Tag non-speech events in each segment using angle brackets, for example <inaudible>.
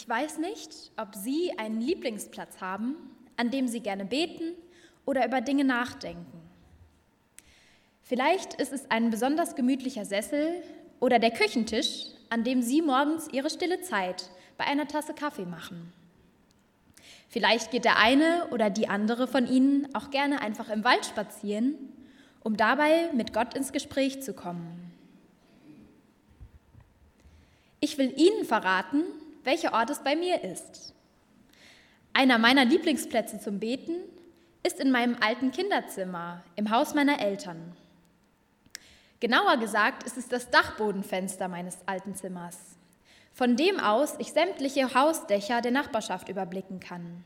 Ich weiß nicht, ob Sie einen Lieblingsplatz haben, an dem Sie gerne beten oder über Dinge nachdenken. Vielleicht ist es ein besonders gemütlicher Sessel oder der Küchentisch, an dem Sie morgens Ihre stille Zeit bei einer Tasse Kaffee machen. Vielleicht geht der eine oder die andere von Ihnen auch gerne einfach im Wald spazieren, um dabei mit Gott ins Gespräch zu kommen. Ich will Ihnen verraten, welcher Ort es bei mir ist. Einer meiner Lieblingsplätze zum Beten ist in meinem alten Kinderzimmer im Haus meiner Eltern. Genauer gesagt ist es das Dachbodenfenster meines alten Zimmers, von dem aus ich sämtliche Hausdächer der Nachbarschaft überblicken kann.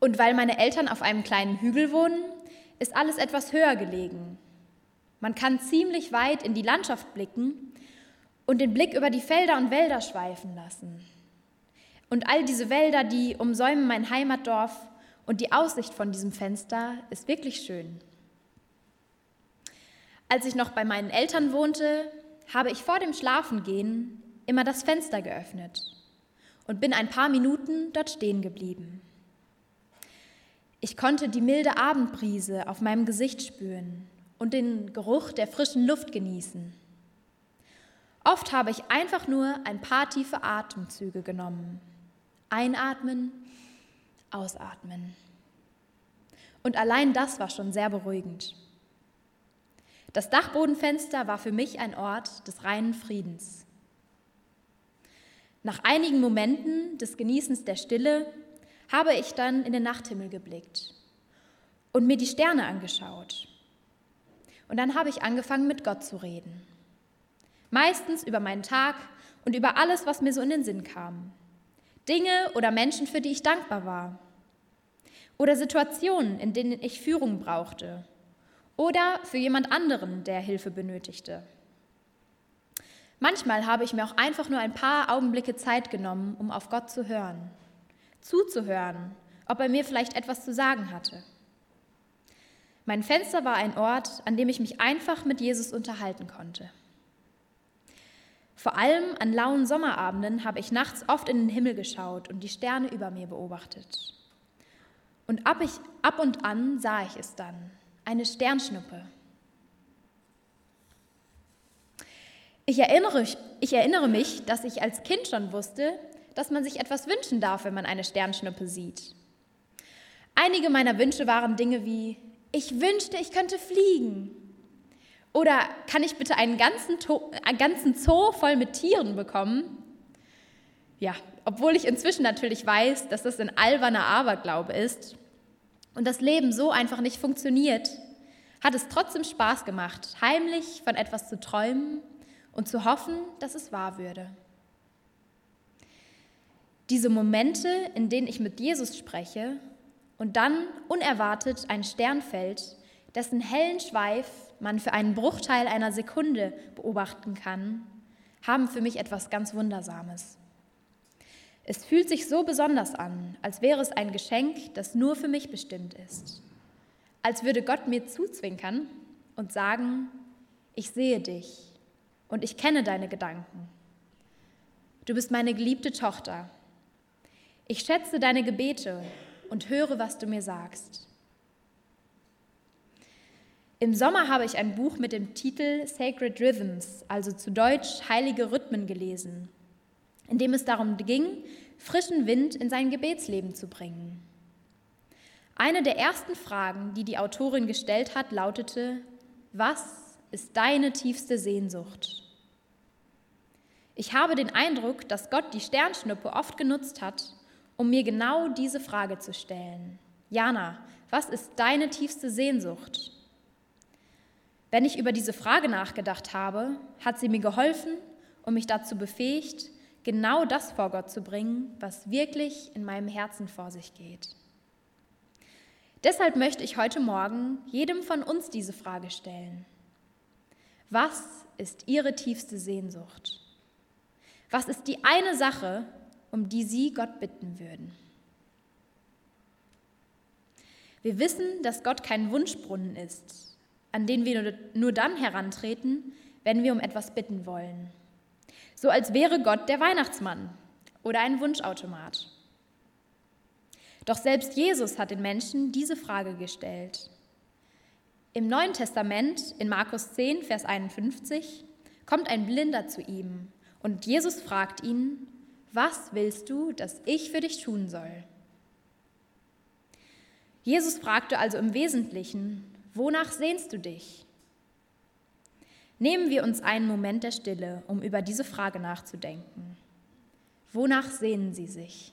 Und weil meine Eltern auf einem kleinen Hügel wohnen, ist alles etwas höher gelegen. Man kann ziemlich weit in die Landschaft blicken und den Blick über die Felder und Wälder schweifen lassen. Und all diese Wälder, die umsäumen mein Heimatdorf und die Aussicht von diesem Fenster ist wirklich schön. Als ich noch bei meinen Eltern wohnte, habe ich vor dem Schlafengehen immer das Fenster geöffnet und bin ein paar Minuten dort stehen geblieben. Ich konnte die milde Abendbrise auf meinem Gesicht spüren und den Geruch der frischen Luft genießen. Oft habe ich einfach nur ein paar tiefe Atemzüge genommen. Einatmen, ausatmen. Und allein das war schon sehr beruhigend. Das Dachbodenfenster war für mich ein Ort des reinen Friedens. Nach einigen Momenten des Genießens der Stille habe ich dann in den Nachthimmel geblickt und mir die Sterne angeschaut. Und dann habe ich angefangen, mit Gott zu reden. Meistens über meinen Tag und über alles, was mir so in den Sinn kam. Dinge oder Menschen, für die ich dankbar war. Oder Situationen, in denen ich Führung brauchte oder für jemand anderen, der Hilfe benötigte. Manchmal habe ich mir auch einfach nur ein paar Augenblicke Zeit genommen, um auf Gott zu hören, zuzuhören, ob er mir vielleicht etwas zu sagen hatte. Mein Fenster war ein Ort, an dem ich mich einfach mit Jesus unterhalten konnte. Vor allem an lauen Sommerabenden habe ich nachts oft in den Himmel geschaut und die Sterne über mir beobachtet. Und ab, ich, ab und an sah ich es dann, eine Sternschnuppe. Ich erinnere, ich erinnere mich, dass ich als Kind schon wusste, dass man sich etwas wünschen darf, wenn man eine Sternschnuppe sieht. Einige meiner Wünsche waren Dinge wie, ich wünschte, ich könnte fliegen. Oder kann ich bitte einen ganzen, einen ganzen Zoo voll mit Tieren bekommen? Ja, obwohl ich inzwischen natürlich weiß, dass das ein alberner Aberglaube ist und das Leben so einfach nicht funktioniert, hat es trotzdem Spaß gemacht, heimlich von etwas zu träumen und zu hoffen, dass es wahr würde. Diese Momente, in denen ich mit Jesus spreche und dann unerwartet ein Stern fällt, dessen hellen Schweif man für einen Bruchteil einer Sekunde beobachten kann, haben für mich etwas ganz Wundersames. Es fühlt sich so besonders an, als wäre es ein Geschenk, das nur für mich bestimmt ist. Als würde Gott mir zuzwinkern und sagen, ich sehe dich und ich kenne deine Gedanken. Du bist meine geliebte Tochter. Ich schätze deine Gebete und höre, was du mir sagst. Im Sommer habe ich ein Buch mit dem Titel Sacred Rhythms, also zu Deutsch Heilige Rhythmen, gelesen in dem es darum ging, frischen Wind in sein Gebetsleben zu bringen. Eine der ersten Fragen, die die Autorin gestellt hat, lautete, was ist deine tiefste Sehnsucht? Ich habe den Eindruck, dass Gott die Sternschnuppe oft genutzt hat, um mir genau diese Frage zu stellen. Jana, was ist deine tiefste Sehnsucht? Wenn ich über diese Frage nachgedacht habe, hat sie mir geholfen und mich dazu befähigt, genau das vor Gott zu bringen, was wirklich in meinem Herzen vor sich geht. Deshalb möchte ich heute Morgen jedem von uns diese Frage stellen. Was ist Ihre tiefste Sehnsucht? Was ist die eine Sache, um die Sie Gott bitten würden? Wir wissen, dass Gott kein Wunschbrunnen ist, an den wir nur dann herantreten, wenn wir um etwas bitten wollen so als wäre Gott der Weihnachtsmann oder ein Wunschautomat. Doch selbst Jesus hat den Menschen diese Frage gestellt. Im Neuen Testament, in Markus 10, Vers 51, kommt ein Blinder zu ihm und Jesus fragt ihn, was willst du, dass ich für dich tun soll? Jesus fragte also im Wesentlichen, wonach sehnst du dich? Nehmen wir uns einen Moment der Stille, um über diese Frage nachzudenken. Wonach sehnen Sie sich?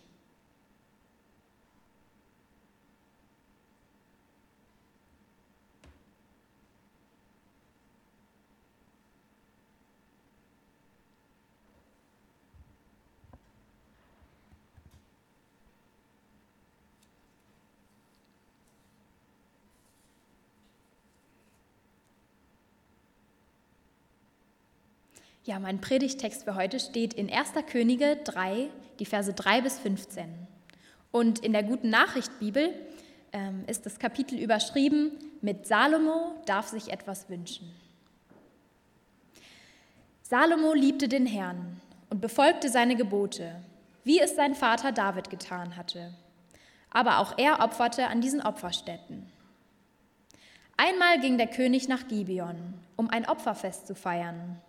Ja, mein Predigtext für heute steht in 1. Könige 3, die Verse 3 bis 15. Und in der Guten Nachricht Bibel ähm, ist das Kapitel überschrieben mit Salomo darf sich etwas wünschen. Salomo liebte den Herrn und befolgte seine Gebote, wie es sein Vater David getan hatte. Aber auch er opferte an diesen Opferstätten. Einmal ging der König nach Gibeon, um ein Opferfest zu feiern.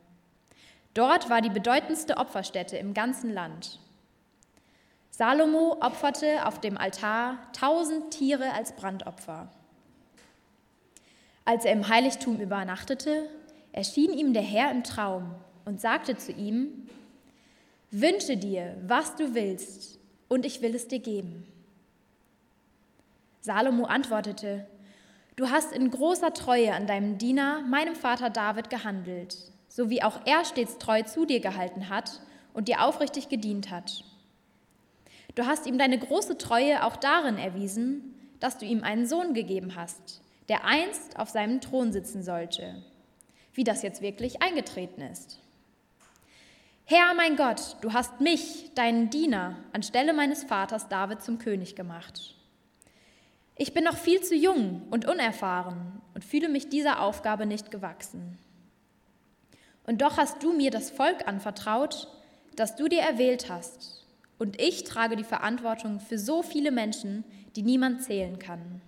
Dort war die bedeutendste Opferstätte im ganzen Land. Salomo opferte auf dem Altar tausend Tiere als Brandopfer. Als er im Heiligtum übernachtete, erschien ihm der Herr im Traum und sagte zu ihm, Wünsche dir, was du willst, und ich will es dir geben. Salomo antwortete, Du hast in großer Treue an deinem Diener, meinem Vater David, gehandelt so wie auch er stets treu zu dir gehalten hat und dir aufrichtig gedient hat. Du hast ihm deine große Treue auch darin erwiesen, dass du ihm einen Sohn gegeben hast, der einst auf seinem Thron sitzen sollte, wie das jetzt wirklich eingetreten ist. Herr mein Gott, du hast mich, deinen Diener, anstelle meines Vaters David zum König gemacht. Ich bin noch viel zu jung und unerfahren und fühle mich dieser Aufgabe nicht gewachsen. Und doch hast du mir das Volk anvertraut, das du dir erwählt hast. Und ich trage die Verantwortung für so viele Menschen, die niemand zählen kann.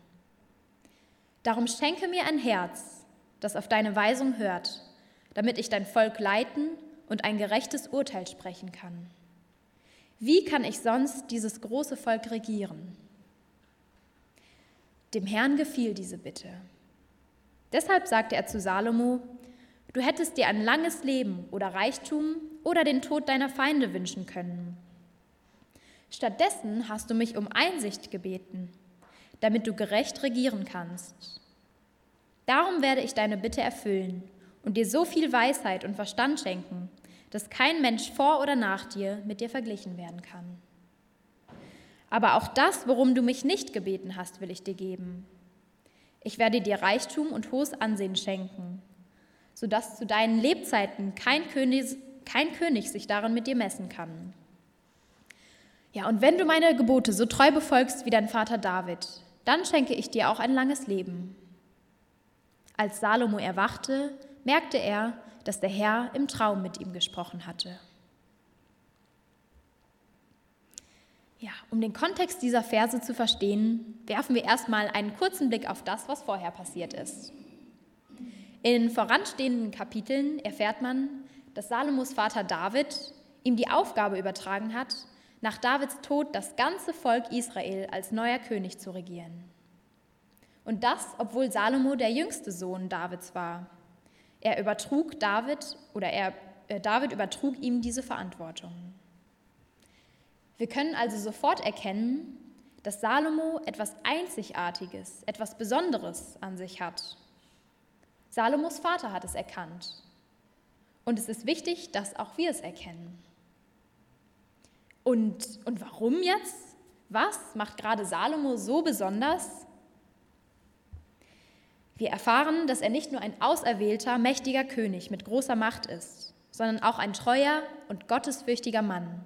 Darum schenke mir ein Herz, das auf deine Weisung hört, damit ich dein Volk leiten und ein gerechtes Urteil sprechen kann. Wie kann ich sonst dieses große Volk regieren? Dem Herrn gefiel diese Bitte. Deshalb sagte er zu Salomo, Du hättest dir ein langes Leben oder Reichtum oder den Tod deiner Feinde wünschen können. Stattdessen hast du mich um Einsicht gebeten, damit du gerecht regieren kannst. Darum werde ich deine Bitte erfüllen und dir so viel Weisheit und Verstand schenken, dass kein Mensch vor oder nach dir mit dir verglichen werden kann. Aber auch das, worum du mich nicht gebeten hast, will ich dir geben. Ich werde dir Reichtum und hohes Ansehen schenken sodass zu deinen Lebzeiten kein König, kein König sich darin mit dir messen kann. Ja, und wenn du meine Gebote so treu befolgst wie dein Vater David, dann schenke ich dir auch ein langes Leben. Als Salomo erwachte, merkte er, dass der Herr im Traum mit ihm gesprochen hatte. Ja, um den Kontext dieser Verse zu verstehen, werfen wir erstmal einen kurzen Blick auf das, was vorher passiert ist. In voranstehenden Kapiteln erfährt man, dass Salomos Vater David ihm die Aufgabe übertragen hat, nach Davids Tod das ganze Volk Israel als neuer König zu regieren. Und das, obwohl Salomo der jüngste Sohn Davids war. Er übertrug David oder er, äh, David übertrug ihm diese Verantwortung. Wir können also sofort erkennen, dass Salomo etwas Einzigartiges, etwas Besonderes an sich hat Salomos Vater hat es erkannt. Und es ist wichtig, dass auch wir es erkennen. Und, und warum jetzt? Was macht gerade Salomo so besonders? Wir erfahren, dass er nicht nur ein auserwählter, mächtiger König mit großer Macht ist, sondern auch ein treuer und gottesfürchtiger Mann,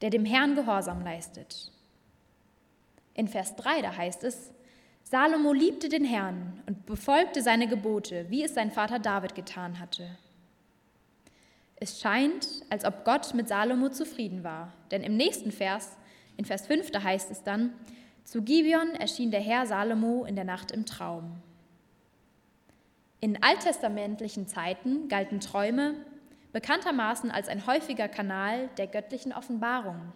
der dem Herrn Gehorsam leistet. In Vers 3, da heißt es, Salomo liebte den Herrn und befolgte seine Gebote, wie es sein Vater David getan hatte. Es scheint, als ob Gott mit Salomo zufrieden war, denn im nächsten Vers, in Vers 5, da heißt es dann, zu Gibeon erschien der Herr Salomo in der Nacht im Traum. In alttestamentlichen Zeiten galten Träume bekanntermaßen als ein häufiger Kanal der göttlichen Offenbarung.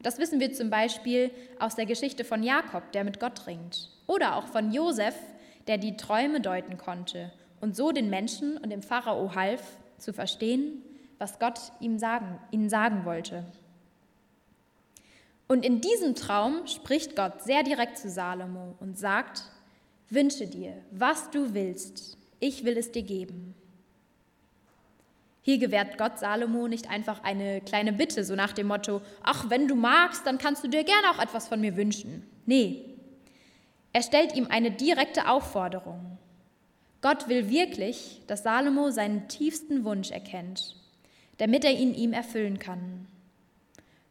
Das wissen wir zum Beispiel aus der Geschichte von Jakob, der mit Gott ringt, oder auch von Josef, der die Träume deuten konnte und so den Menschen und dem Pharao half, zu verstehen, was Gott ihm sagen, ihnen sagen wollte. Und in diesem Traum spricht Gott sehr direkt zu Salomo und sagt, wünsche dir, was du willst, ich will es dir geben. Hier gewährt Gott Salomo nicht einfach eine kleine Bitte, so nach dem Motto, ach, wenn du magst, dann kannst du dir gerne auch etwas von mir wünschen. Nee, er stellt ihm eine direkte Aufforderung. Gott will wirklich, dass Salomo seinen tiefsten Wunsch erkennt, damit er ihn ihm erfüllen kann.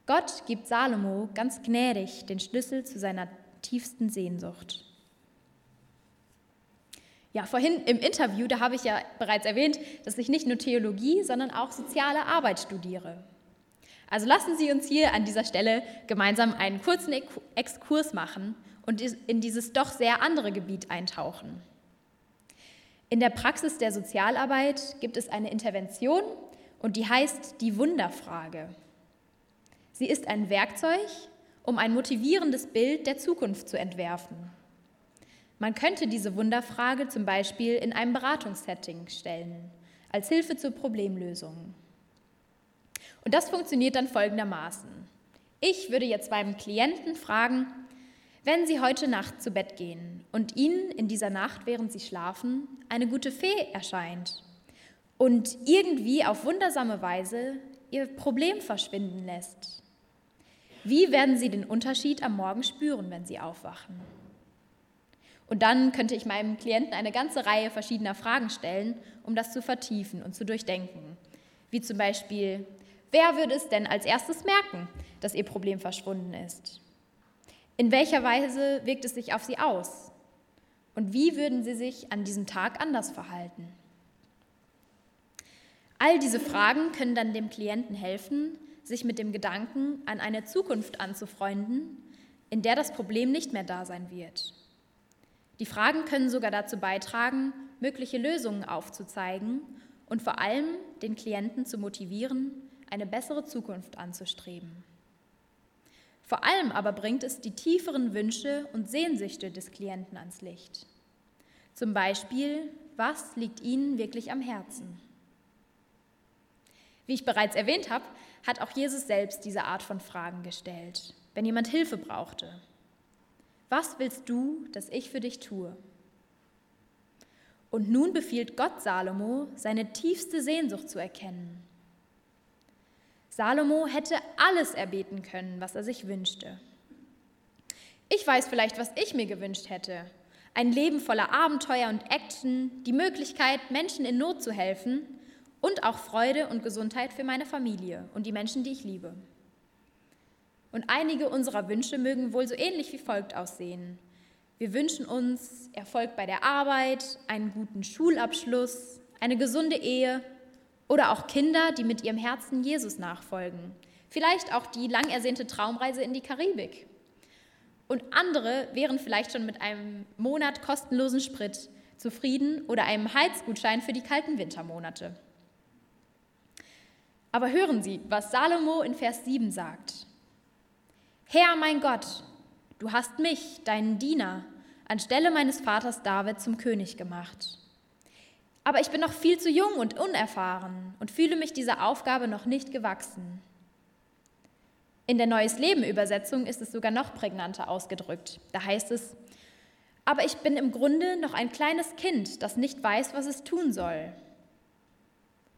Gott gibt Salomo ganz gnädig den Schlüssel zu seiner tiefsten Sehnsucht. Ja, vorhin im Interview, da habe ich ja bereits erwähnt, dass ich nicht nur Theologie, sondern auch soziale Arbeit studiere. Also lassen Sie uns hier an dieser Stelle gemeinsam einen kurzen Exkurs machen und in dieses doch sehr andere Gebiet eintauchen. In der Praxis der Sozialarbeit gibt es eine Intervention und die heißt die Wunderfrage. Sie ist ein Werkzeug, um ein motivierendes Bild der Zukunft zu entwerfen. Man könnte diese Wunderfrage zum Beispiel in einem Beratungssetting stellen, als Hilfe zur Problemlösung. Und das funktioniert dann folgendermaßen. Ich würde jetzt meinem Klienten fragen, wenn Sie heute Nacht zu Bett gehen und Ihnen in dieser Nacht, während Sie schlafen, eine gute Fee erscheint und irgendwie auf wundersame Weise Ihr Problem verschwinden lässt, wie werden Sie den Unterschied am Morgen spüren, wenn Sie aufwachen? Und dann könnte ich meinem Klienten eine ganze Reihe verschiedener Fragen stellen, um das zu vertiefen und zu durchdenken. Wie zum Beispiel, wer würde es denn als erstes merken, dass Ihr Problem verschwunden ist? In welcher Weise wirkt es sich auf sie aus? Und wie würden sie sich an diesem Tag anders verhalten? All diese Fragen können dann dem Klienten helfen, sich mit dem Gedanken an eine Zukunft anzufreunden, in der das Problem nicht mehr da sein wird. Die Fragen können sogar dazu beitragen, mögliche Lösungen aufzuzeigen und vor allem den Klienten zu motivieren, eine bessere Zukunft anzustreben. Vor allem aber bringt es die tieferen Wünsche und Sehnsüchte des Klienten ans Licht. Zum Beispiel, was liegt Ihnen wirklich am Herzen? Wie ich bereits erwähnt habe, hat auch Jesus selbst diese Art von Fragen gestellt, wenn jemand Hilfe brauchte. Was willst du, dass ich für dich tue? Und nun befiehlt Gott Salomo, seine tiefste Sehnsucht zu erkennen Salomo hätte alles erbeten können, was er sich wünschte. Ich weiß vielleicht, was ich mir gewünscht hätte. Ein Leben voller Abenteuer und Action, die Möglichkeit, Menschen in Not zu helfen und auch Freude und Gesundheit für meine Familie und die Menschen, die ich liebe. Und einige unserer Wünsche mögen wohl so ähnlich wie folgt aussehen. Wir wünschen uns Erfolg bei der Arbeit, einen guten Schulabschluss, eine gesunde Ehe oder auch Kinder, die mit ihrem Herzen Jesus nachfolgen. Vielleicht auch die lang ersehnte Traumreise in die Karibik. Und andere wären vielleicht schon mit einem Monat kostenlosen Sprit zufrieden oder einem Heizgutschein für die kalten Wintermonate. Aber hören Sie, was Salomo in Vers 7 sagt. Herr mein Gott, du hast mich, deinen Diener, anstelle meines Vaters David zum König gemacht. Aber ich bin noch viel zu jung und unerfahren und fühle mich dieser Aufgabe noch nicht gewachsen. In der Neues Leben Übersetzung ist es sogar noch prägnanter ausgedrückt. Da heißt es, aber ich bin im Grunde noch ein kleines Kind, das nicht weiß, was es tun soll.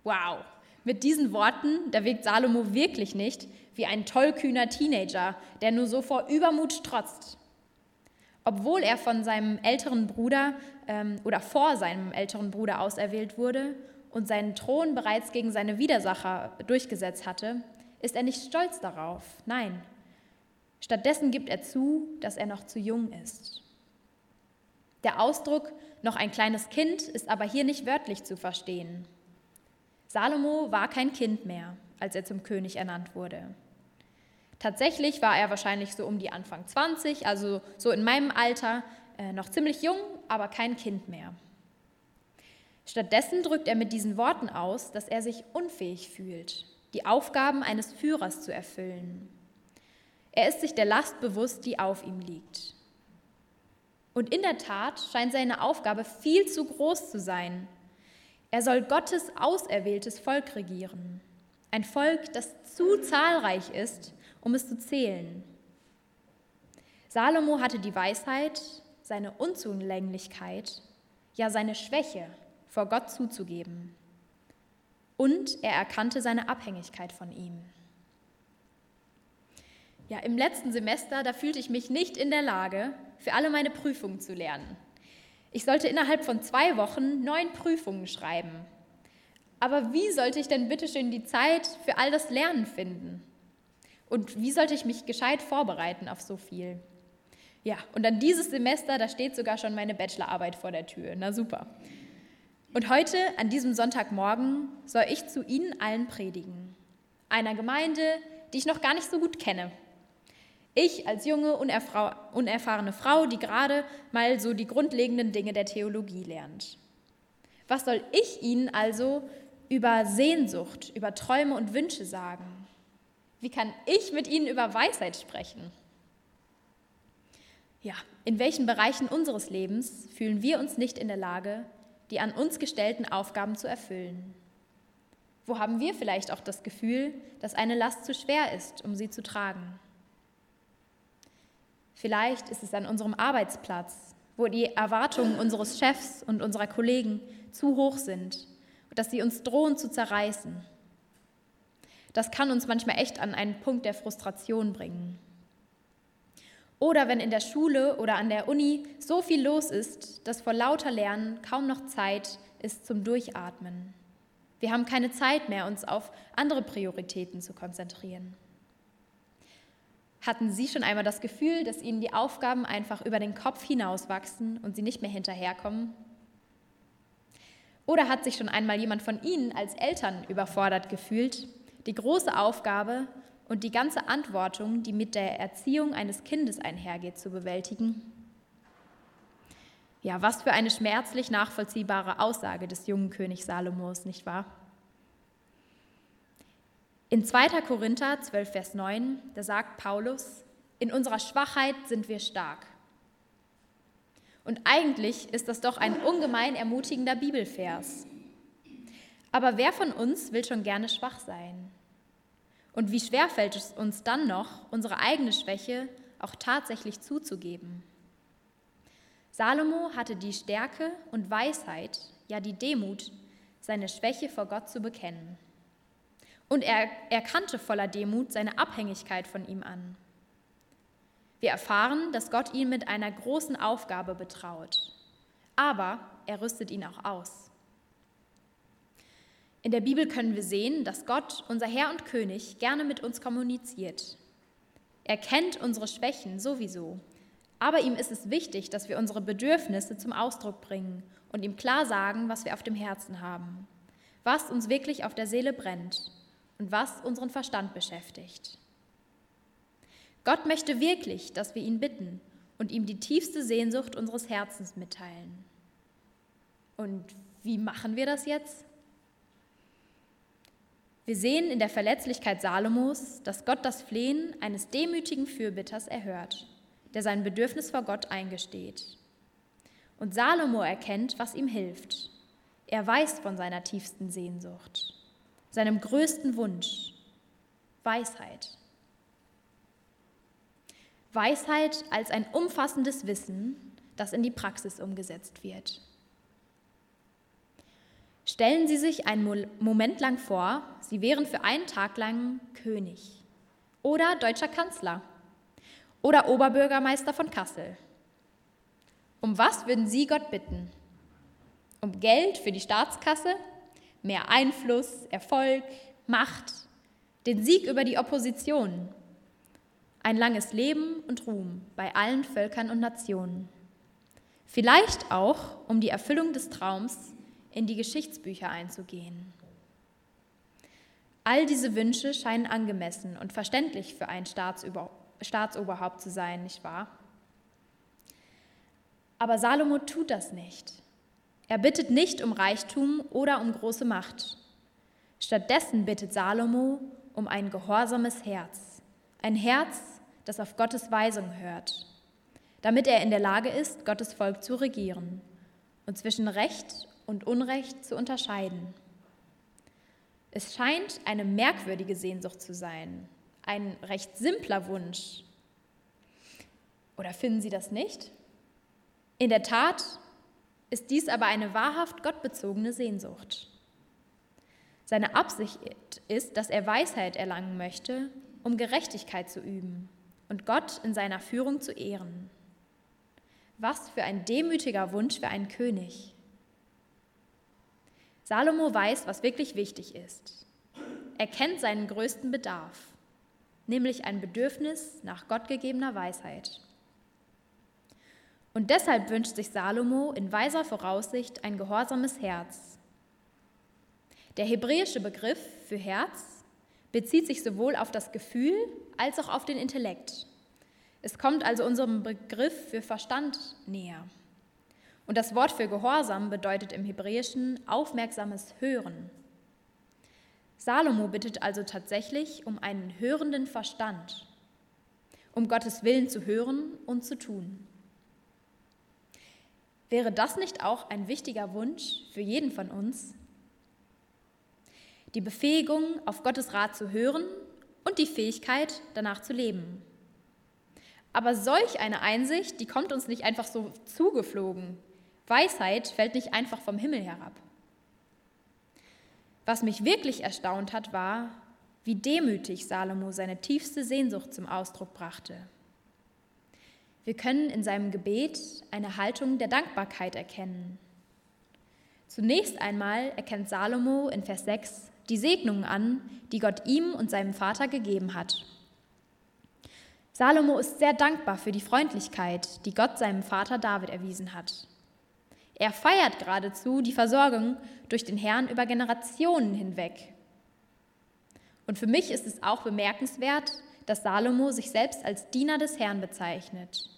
Wow, mit diesen Worten, da wirkt Salomo wirklich nicht wie ein tollkühner Teenager, der nur so vor Übermut strotzt. Obwohl er von seinem älteren Bruder ähm, oder vor seinem älteren Bruder auserwählt wurde und seinen Thron bereits gegen seine Widersacher durchgesetzt hatte, ist er nicht stolz darauf. Nein. Stattdessen gibt er zu, dass er noch zu jung ist. Der Ausdruck noch ein kleines Kind ist aber hier nicht wörtlich zu verstehen. Salomo war kein Kind mehr, als er zum König ernannt wurde. Tatsächlich war er wahrscheinlich so um die Anfang 20, also so in meinem Alter, äh, noch ziemlich jung, aber kein Kind mehr. Stattdessen drückt er mit diesen Worten aus, dass er sich unfähig fühlt, die Aufgaben eines Führers zu erfüllen. Er ist sich der Last bewusst, die auf ihm liegt. Und in der Tat scheint seine Aufgabe viel zu groß zu sein. Er soll Gottes auserwähltes Volk regieren. Ein Volk, das zu zahlreich ist, um es zu zählen. Salomo hatte die Weisheit, seine Unzulänglichkeit, ja seine Schwäche vor Gott zuzugeben. Und er erkannte seine Abhängigkeit von ihm. Ja, im letzten Semester, da fühlte ich mich nicht in der Lage, für alle meine Prüfungen zu lernen. Ich sollte innerhalb von zwei Wochen neun Prüfungen schreiben. Aber wie sollte ich denn bitte schön die Zeit für all das Lernen finden? Und wie sollte ich mich gescheit vorbereiten auf so viel? Ja, und dann dieses Semester, da steht sogar schon meine Bachelorarbeit vor der Tür. Na super. Und heute, an diesem Sonntagmorgen, soll ich zu Ihnen allen predigen. Einer Gemeinde, die ich noch gar nicht so gut kenne. Ich als junge, unerfahrene Frau, die gerade mal so die grundlegenden Dinge der Theologie lernt. Was soll ich Ihnen also über Sehnsucht, über Träume und Wünsche sagen? Wie kann ich mit Ihnen über Weisheit sprechen? Ja, in welchen Bereichen unseres Lebens fühlen wir uns nicht in der Lage, die an uns gestellten Aufgaben zu erfüllen? Wo haben wir vielleicht auch das Gefühl, dass eine Last zu schwer ist, um sie zu tragen? Vielleicht ist es an unserem Arbeitsplatz, wo die Erwartungen unseres Chefs und unserer Kollegen zu hoch sind, dass sie uns drohen zu zerreißen das kann uns manchmal echt an einen Punkt der Frustration bringen. Oder wenn in der Schule oder an der Uni so viel los ist, dass vor lauter Lernen kaum noch Zeit ist zum Durchatmen. Wir haben keine Zeit mehr, uns auf andere Prioritäten zu konzentrieren. Hatten Sie schon einmal das Gefühl, dass Ihnen die Aufgaben einfach über den Kopf hinauswachsen und Sie nicht mehr hinterherkommen? Oder hat sich schon einmal jemand von Ihnen als Eltern überfordert gefühlt, die große Aufgabe und die ganze Verantwortung, die mit der Erziehung eines Kindes einhergeht, zu bewältigen? Ja, was für eine schmerzlich nachvollziehbare Aussage des jungen Königs Salomos, nicht wahr? In 2. Korinther 12, Vers 9, da sagt Paulus, in unserer Schwachheit sind wir stark. Und eigentlich ist das doch ein ungemein ermutigender Bibelvers. Aber wer von uns will schon gerne schwach sein? Und wie schwer fällt es uns dann noch, unsere eigene Schwäche auch tatsächlich zuzugeben? Salomo hatte die Stärke und Weisheit, ja die Demut, seine Schwäche vor Gott zu bekennen. Und er erkannte voller Demut seine Abhängigkeit von ihm an. Wir erfahren, dass Gott ihn mit einer großen Aufgabe betraut, aber er rüstet ihn auch aus. In der Bibel können wir sehen, dass Gott, unser Herr und König, gerne mit uns kommuniziert. Er kennt unsere Schwächen sowieso, aber ihm ist es wichtig, dass wir unsere Bedürfnisse zum Ausdruck bringen und ihm klar sagen, was wir auf dem Herzen haben, was uns wirklich auf der Seele brennt und was unseren Verstand beschäftigt. Gott möchte wirklich, dass wir ihn bitten und ihm die tiefste Sehnsucht unseres Herzens mitteilen. Und wie machen wir das jetzt? Wir sehen in der Verletzlichkeit Salomos, dass Gott das Flehen eines demütigen Fürbitters erhört, der sein Bedürfnis vor Gott eingesteht. Und Salomo erkennt, was ihm hilft. Er weiß von seiner tiefsten Sehnsucht, seinem größten Wunsch, Weisheit. Weisheit als ein umfassendes Wissen, das in die Praxis umgesetzt wird. Stellen Sie sich einen Moment lang vor, Sie wären für einen Tag lang König oder deutscher Kanzler oder Oberbürgermeister von Kassel. Um was würden Sie Gott bitten? Um Geld für die Staatskasse, mehr Einfluss, Erfolg, Macht, den Sieg über die Opposition, ein langes Leben und Ruhm bei allen Völkern und Nationen. Vielleicht auch um die Erfüllung des Traums in die Geschichtsbücher einzugehen. All diese Wünsche scheinen angemessen und verständlich für ein Staatsober Staatsoberhaupt zu sein, nicht wahr? Aber Salomo tut das nicht. Er bittet nicht um Reichtum oder um große Macht. Stattdessen bittet Salomo um ein gehorsames Herz, ein Herz, das auf Gottes Weisung hört, damit er in der Lage ist, Gottes Volk zu regieren und zwischen Recht und Unrecht zu unterscheiden. Es scheint eine merkwürdige Sehnsucht zu sein, ein recht simpler Wunsch. Oder finden Sie das nicht? In der Tat ist dies aber eine wahrhaft gottbezogene Sehnsucht. Seine Absicht ist, dass er Weisheit erlangen möchte, um Gerechtigkeit zu üben und Gott in seiner Führung zu ehren. Was für ein demütiger Wunsch für einen König. Salomo weiß, was wirklich wichtig ist. Er kennt seinen größten Bedarf, nämlich ein Bedürfnis nach gottgegebener Weisheit. Und deshalb wünscht sich Salomo in weiser Voraussicht ein gehorsames Herz, der hebräische Begriff für Herz bezieht sich sowohl auf das Gefühl als auch auf den Intellekt. Es kommt also unserem Begriff für Verstand näher. Und das Wort für Gehorsam bedeutet im Hebräischen aufmerksames Hören. Salomo bittet also tatsächlich um einen hörenden Verstand, um Gottes Willen zu hören und zu tun. Wäre das nicht auch ein wichtiger Wunsch für jeden von uns, die Befähigung, auf Gottes Rat zu hören und die Fähigkeit, danach zu leben. Aber solch eine Einsicht, die kommt uns nicht einfach so zugeflogen. Weisheit fällt nicht einfach vom Himmel herab. Was mich wirklich erstaunt hat, war, wie demütig Salomo seine tiefste Sehnsucht zum Ausdruck brachte. Wir können in seinem Gebet eine Haltung der Dankbarkeit erkennen. Zunächst einmal erkennt Salomo in Vers 6 die Segnungen an, die Gott ihm und seinem Vater gegeben hat. Salomo ist sehr dankbar für die Freundlichkeit, die Gott seinem Vater David erwiesen hat. Er feiert geradezu die Versorgung durch den Herrn über Generationen hinweg. Und für mich ist es auch bemerkenswert, dass Salomo sich selbst als Diener des Herrn bezeichnet.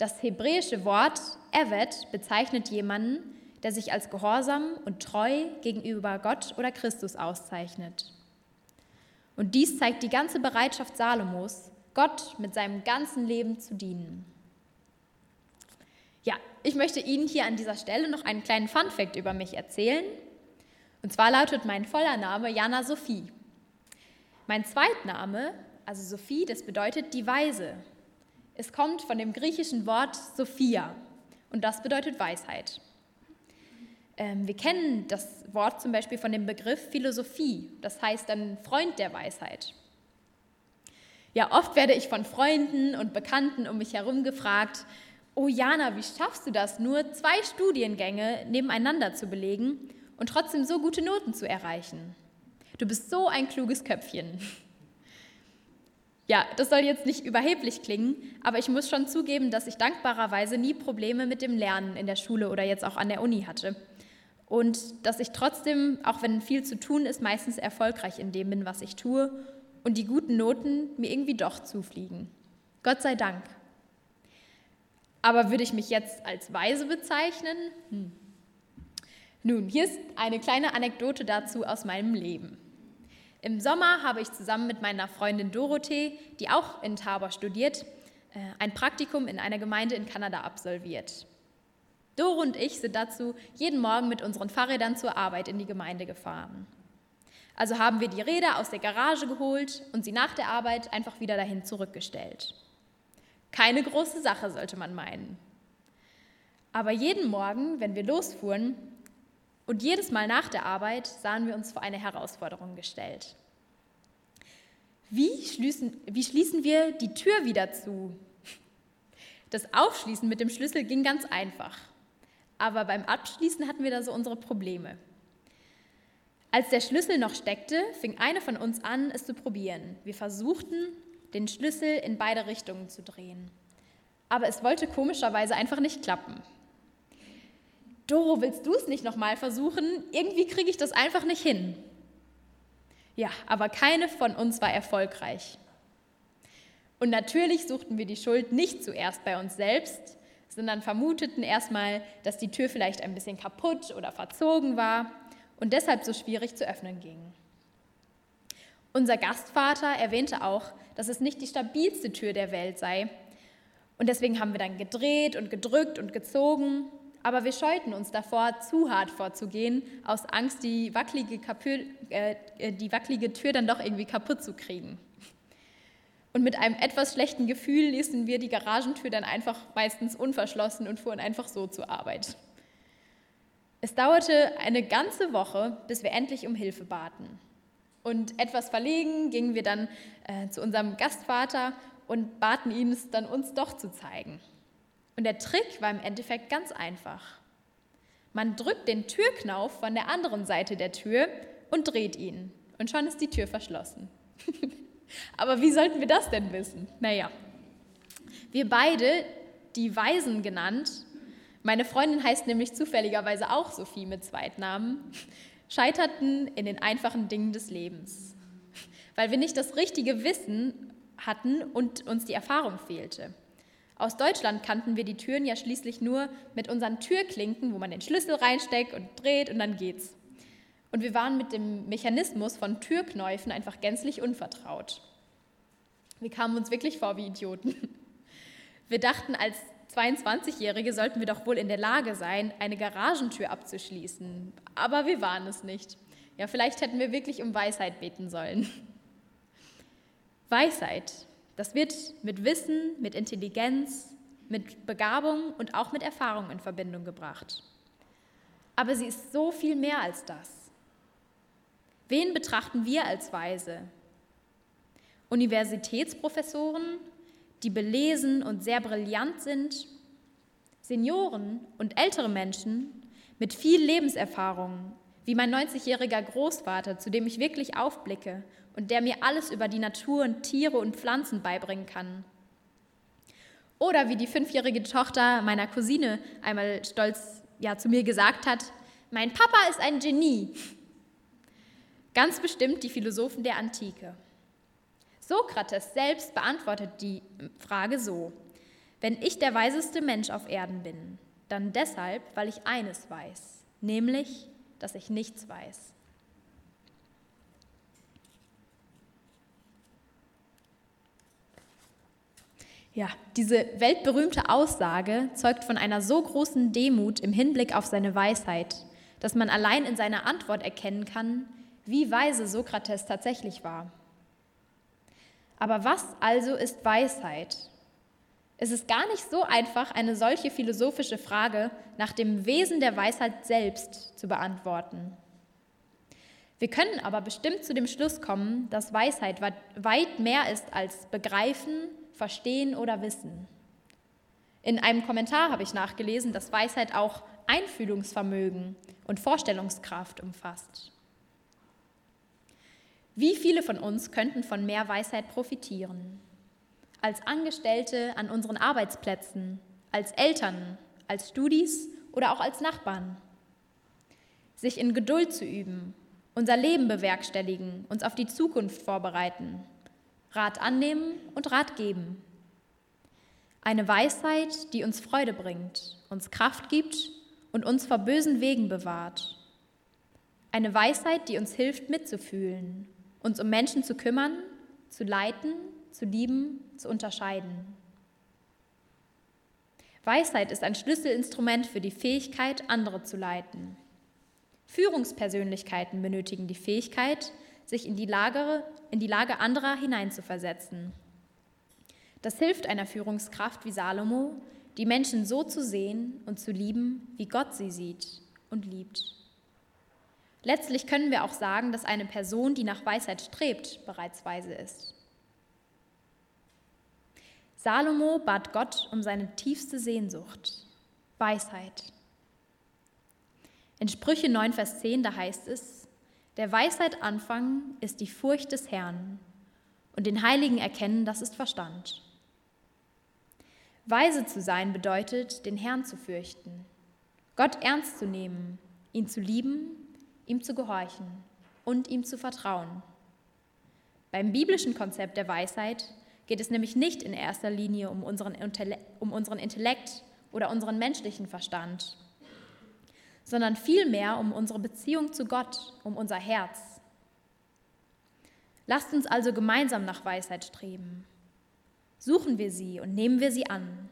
Das hebräische Wort Evet bezeichnet jemanden, der sich als gehorsam und treu gegenüber Gott oder Christus auszeichnet. Und dies zeigt die ganze Bereitschaft Salomos, Gott mit seinem ganzen Leben zu dienen. Ja, ich möchte Ihnen hier an dieser Stelle noch einen kleinen Funfact über mich erzählen. Und zwar lautet mein voller Name Jana Sophie. Mein Zweitname, also Sophie, das bedeutet die Weise. Es kommt von dem griechischen Wort Sophia und das bedeutet Weisheit. Ähm, wir kennen das Wort zum Beispiel von dem Begriff Philosophie, das heißt dann Freund der Weisheit. Ja, oft werde ich von Freunden und Bekannten um mich herum gefragt, oh Jana, wie schaffst du das, nur zwei Studiengänge nebeneinander zu belegen und trotzdem so gute Noten zu erreichen? Du bist so ein kluges Köpfchen. Ja, das soll jetzt nicht überheblich klingen, aber ich muss schon zugeben, dass ich dankbarerweise nie Probleme mit dem Lernen in der Schule oder jetzt auch an der Uni hatte und dass ich trotzdem, auch wenn viel zu tun ist, meistens erfolgreich in dem bin, was ich tue und die guten Noten mir irgendwie doch zufliegen. Gott sei Dank. Aber würde ich mich jetzt als weise bezeichnen? Hm. Nun, hier ist eine kleine Anekdote dazu aus meinem Leben. Im Sommer habe ich zusammen mit meiner Freundin Dorothee, die auch in Tabor studiert, äh, ein Praktikum in einer Gemeinde in Kanada absolviert. Doro und ich sind dazu jeden Morgen mit unseren Fahrrädern zur Arbeit in die Gemeinde gefahren. Also haben wir die Räder aus der Garage geholt und sie nach der Arbeit einfach wieder dahin zurückgestellt. Keine große Sache, sollte man meinen. Aber jeden Morgen, wenn wir losfuhren und jedes Mal nach der Arbeit, sahen wir uns vor eine Herausforderung gestellt. Wie schließen, wie schließen wir die Tür wieder zu? Das Aufschließen mit dem Schlüssel ging ganz einfach aber beim Abschließen hatten wir da so unsere Probleme. Als der Schlüssel noch steckte, fing eine von uns an, es zu probieren. Wir versuchten, den Schlüssel in beide Richtungen zu drehen. Aber es wollte komischerweise einfach nicht klappen. Doro, willst du es nicht nochmal versuchen? Irgendwie kriege ich das einfach nicht hin. Ja, aber keine von uns war erfolgreich. Und natürlich suchten wir die Schuld nicht zuerst bei uns selbst, sondern vermuteten erstmal, dass die Tür vielleicht ein bisschen kaputt oder verzogen war und deshalb so schwierig zu öffnen ging. Unser Gastvater erwähnte auch, dass es nicht die stabilste Tür der Welt sei. Und deswegen haben wir dann gedreht und gedrückt und gezogen, aber wir scheuten uns davor, zu hart vorzugehen, aus Angst, die wackelige, Kapü äh, die wackelige Tür dann doch irgendwie kaputt zu kriegen. Und mit einem etwas schlechten Gefühl ließen wir die Garagentür dann einfach meistens unverschlossen und fuhren einfach so zur Arbeit. Es dauerte eine ganze Woche, bis wir endlich um Hilfe baten. Und etwas verlegen gingen wir dann äh, zu unserem Gastvater und baten ihn, es dann uns doch zu zeigen. Und der Trick war im Endeffekt ganz einfach. Man drückt den Türknauf von der anderen Seite der Tür und dreht ihn. Und schon ist die Tür verschlossen. <laughs> Aber wie sollten wir das denn wissen? Naja, wir beide, die Weisen genannt, meine Freundin heißt nämlich zufälligerweise auch Sophie mit Zweitnamen, scheiterten in den einfachen Dingen des Lebens, weil wir nicht das richtige Wissen hatten und uns die Erfahrung fehlte. Aus Deutschland kannten wir die Türen ja schließlich nur mit unseren Türklinken, wo man den Schlüssel reinsteckt und dreht und dann geht's. Und wir waren mit dem Mechanismus von Türknäufen einfach gänzlich unvertraut. Wir kamen uns wirklich vor wie Idioten. Wir dachten, als 22-Jährige sollten wir doch wohl in der Lage sein, eine Garagentür abzuschließen. Aber wir waren es nicht. Ja, vielleicht hätten wir wirklich um Weisheit beten sollen. Weisheit, das wird mit Wissen, mit Intelligenz, mit Begabung und auch mit Erfahrung in Verbindung gebracht. Aber sie ist so viel mehr als das. Wen betrachten wir als weise? Universitätsprofessoren, die belesen und sehr brillant sind, Senioren und ältere Menschen mit viel Lebenserfahrung, wie mein 90-jähriger Großvater, zu dem ich wirklich aufblicke und der mir alles über die Natur und Tiere und Pflanzen beibringen kann. Oder wie die fünfjährige Tochter meiner Cousine einmal stolz ja, zu mir gesagt hat, mein Papa ist ein Genie. Ganz bestimmt die Philosophen der Antike. Sokrates selbst beantwortet die Frage so, wenn ich der weiseste Mensch auf Erden bin, dann deshalb, weil ich eines weiß, nämlich, dass ich nichts weiß. Ja, diese weltberühmte Aussage zeugt von einer so großen Demut im Hinblick auf seine Weisheit, dass man allein in seiner Antwort erkennen kann, wie weise Sokrates tatsächlich war. Aber was also ist Weisheit? Es ist gar nicht so einfach, eine solche philosophische Frage nach dem Wesen der Weisheit selbst zu beantworten. Wir können aber bestimmt zu dem Schluss kommen, dass Weisheit weit mehr ist als Begreifen, Verstehen oder Wissen. In einem Kommentar habe ich nachgelesen, dass Weisheit auch Einfühlungsvermögen und Vorstellungskraft umfasst. Wie viele von uns könnten von mehr Weisheit profitieren? Als Angestellte an unseren Arbeitsplätzen, als Eltern, als Studis oder auch als Nachbarn. Sich in Geduld zu üben, unser Leben bewerkstelligen, uns auf die Zukunft vorbereiten, Rat annehmen und Rat geben. Eine Weisheit, die uns Freude bringt, uns Kraft gibt und uns vor bösen Wegen bewahrt. Eine Weisheit, die uns hilft mitzufühlen uns um Menschen zu kümmern, zu leiten, zu lieben, zu unterscheiden. Weisheit ist ein Schlüsselinstrument für die Fähigkeit, andere zu leiten. Führungspersönlichkeiten benötigen die Fähigkeit, sich in die Lage, in die Lage anderer hineinzuversetzen. Das hilft einer Führungskraft wie Salomo, die Menschen so zu sehen und zu lieben, wie Gott sie sieht und liebt. Letztlich können wir auch sagen, dass eine Person, die nach Weisheit strebt, bereits weise ist. Salomo bat Gott um seine tiefste Sehnsucht, Weisheit. In Sprüche 9, Vers 10, da heißt es, der Weisheit Anfang ist die Furcht des Herrn und den Heiligen erkennen, das ist Verstand. Weise zu sein bedeutet, den Herrn zu fürchten, Gott ernst zu nehmen, ihn zu lieben ihm zu gehorchen und ihm zu vertrauen. Beim biblischen Konzept der Weisheit geht es nämlich nicht in erster Linie um unseren, um unseren Intellekt oder unseren menschlichen Verstand, sondern vielmehr um unsere Beziehung zu Gott, um unser Herz. Lasst uns also gemeinsam nach Weisheit streben. Suchen wir sie und nehmen wir sie an.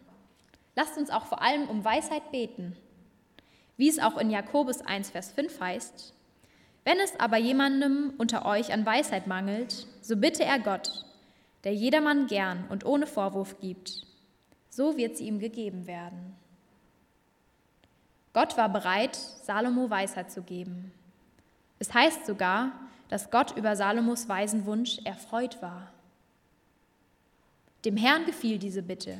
Lasst uns auch vor allem um Weisheit beten. Wie es auch in Jakobus 1, Vers 5 heißt, wenn es aber jemandem unter euch an Weisheit mangelt, so bitte er Gott, der jedermann gern und ohne Vorwurf gibt. So wird sie ihm gegeben werden. Gott war bereit, Salomo Weisheit zu geben. Es heißt sogar, dass Gott über Salomos weisen Wunsch erfreut war. Dem Herrn gefiel diese Bitte.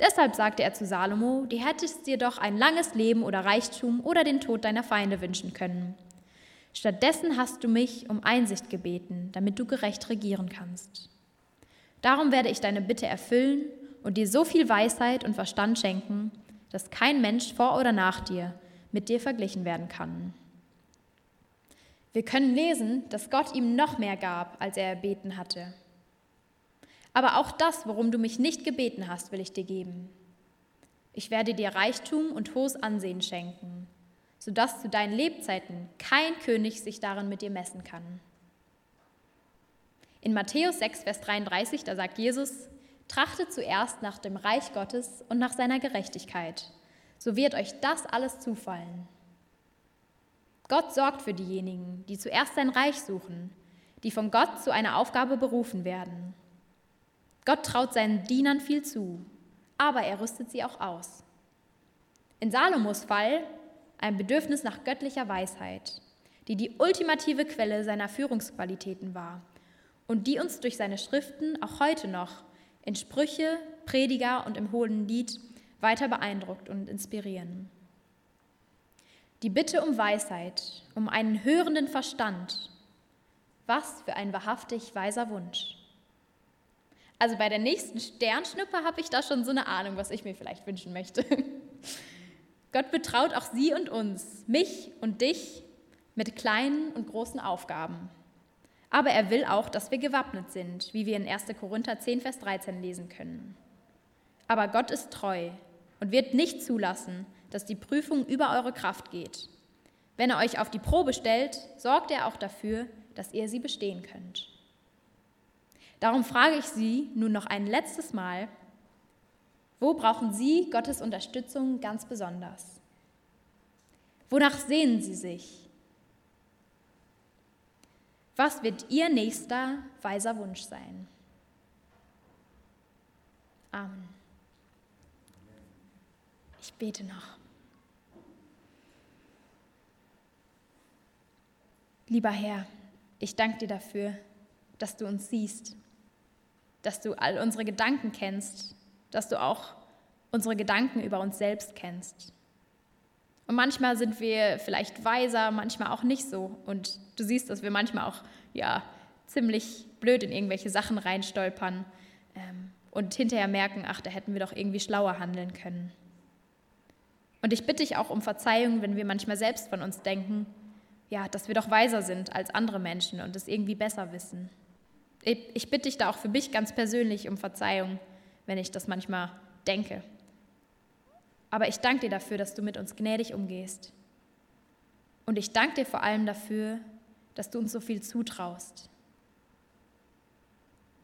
Deshalb sagte er zu Salomo, du hättest dir doch ein langes Leben oder Reichtum oder den Tod deiner Feinde wünschen können. Stattdessen hast du mich um Einsicht gebeten, damit du gerecht regieren kannst. Darum werde ich deine Bitte erfüllen und dir so viel Weisheit und Verstand schenken, dass kein Mensch vor oder nach dir mit dir verglichen werden kann. Wir können lesen, dass Gott ihm noch mehr gab, als er erbeten hatte. Aber auch das, worum du mich nicht gebeten hast, will ich dir geben. Ich werde dir Reichtum und hohes Ansehen schenken sodass zu deinen Lebzeiten kein König sich darin mit dir messen kann. In Matthäus 6, Vers 33, da sagt Jesus, trachtet zuerst nach dem Reich Gottes und nach seiner Gerechtigkeit, so wird euch das alles zufallen. Gott sorgt für diejenigen, die zuerst sein Reich suchen, die von Gott zu einer Aufgabe berufen werden. Gott traut seinen Dienern viel zu, aber er rüstet sie auch aus. In Salomos Fall ein Bedürfnis nach göttlicher Weisheit, die die ultimative Quelle seiner Führungsqualitäten war und die uns durch seine Schriften auch heute noch in Sprüche, Prediger und im Hohen Lied weiter beeindruckt und inspirieren. Die Bitte um Weisheit, um einen hörenden Verstand, was für ein wahrhaftig weiser Wunsch. Also bei der nächsten Sternschnuppe habe ich da schon so eine Ahnung, was ich mir vielleicht wünschen möchte. <laughs> Gott betraut auch sie und uns, mich und dich, mit kleinen und großen Aufgaben. Aber er will auch, dass wir gewappnet sind, wie wir in 1. Korinther 10, Vers 13 lesen können. Aber Gott ist treu und wird nicht zulassen, dass die Prüfung über eure Kraft geht. Wenn er euch auf die Probe stellt, sorgt er auch dafür, dass ihr sie bestehen könnt. Darum frage ich Sie nun noch ein letztes Mal, wo brauchen Sie Gottes Unterstützung ganz besonders? Wonach sehnen Sie sich? Was wird Ihr nächster weiser Wunsch sein? Amen. Ich bete noch. Lieber Herr, ich danke dir dafür, dass du uns siehst, dass du all unsere Gedanken kennst, dass du auch unsere Gedanken über uns selbst kennst. Und manchmal sind wir vielleicht weiser, manchmal auch nicht so. Und du siehst, dass wir manchmal auch ja, ziemlich blöd in irgendwelche Sachen reinstolpern ähm, und hinterher merken, ach, da hätten wir doch irgendwie schlauer handeln können. Und ich bitte dich auch um Verzeihung, wenn wir manchmal selbst von uns denken, ja, dass wir doch weiser sind als andere Menschen und es irgendwie besser wissen. Ich, bitte dich da auch für mich ganz persönlich um Verzeihung, wenn ich das manchmal denke. Aber ich danke dir dafür, dass du mit uns gnädig umgehst. Und ich danke dir vor allem dafür, dass du uns so viel zutraust.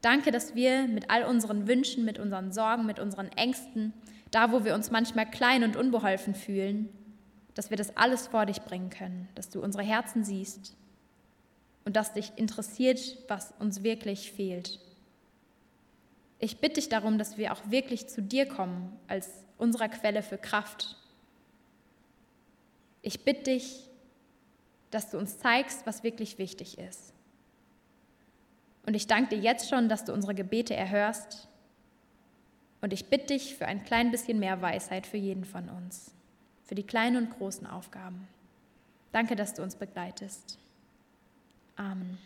Danke, dass wir mit all unseren Wünschen, mit unseren Sorgen, mit unseren Ängsten, da wo wir uns manchmal klein und unbeholfen fühlen, dass wir das alles vor dich bringen können, dass du unsere Herzen siehst und dass dich interessiert, was uns wirklich fehlt. Ich bitte dich darum, dass wir auch wirklich zu dir kommen als unserer Quelle für Kraft. Ich bitte dich, dass du uns zeigst, was wirklich wichtig ist. Und ich danke dir jetzt schon, dass du unsere Gebete erhörst. Und ich bitte dich für ein klein bisschen mehr Weisheit für jeden von uns, für die kleinen und großen Aufgaben. Danke, dass du uns begleitest. Amen.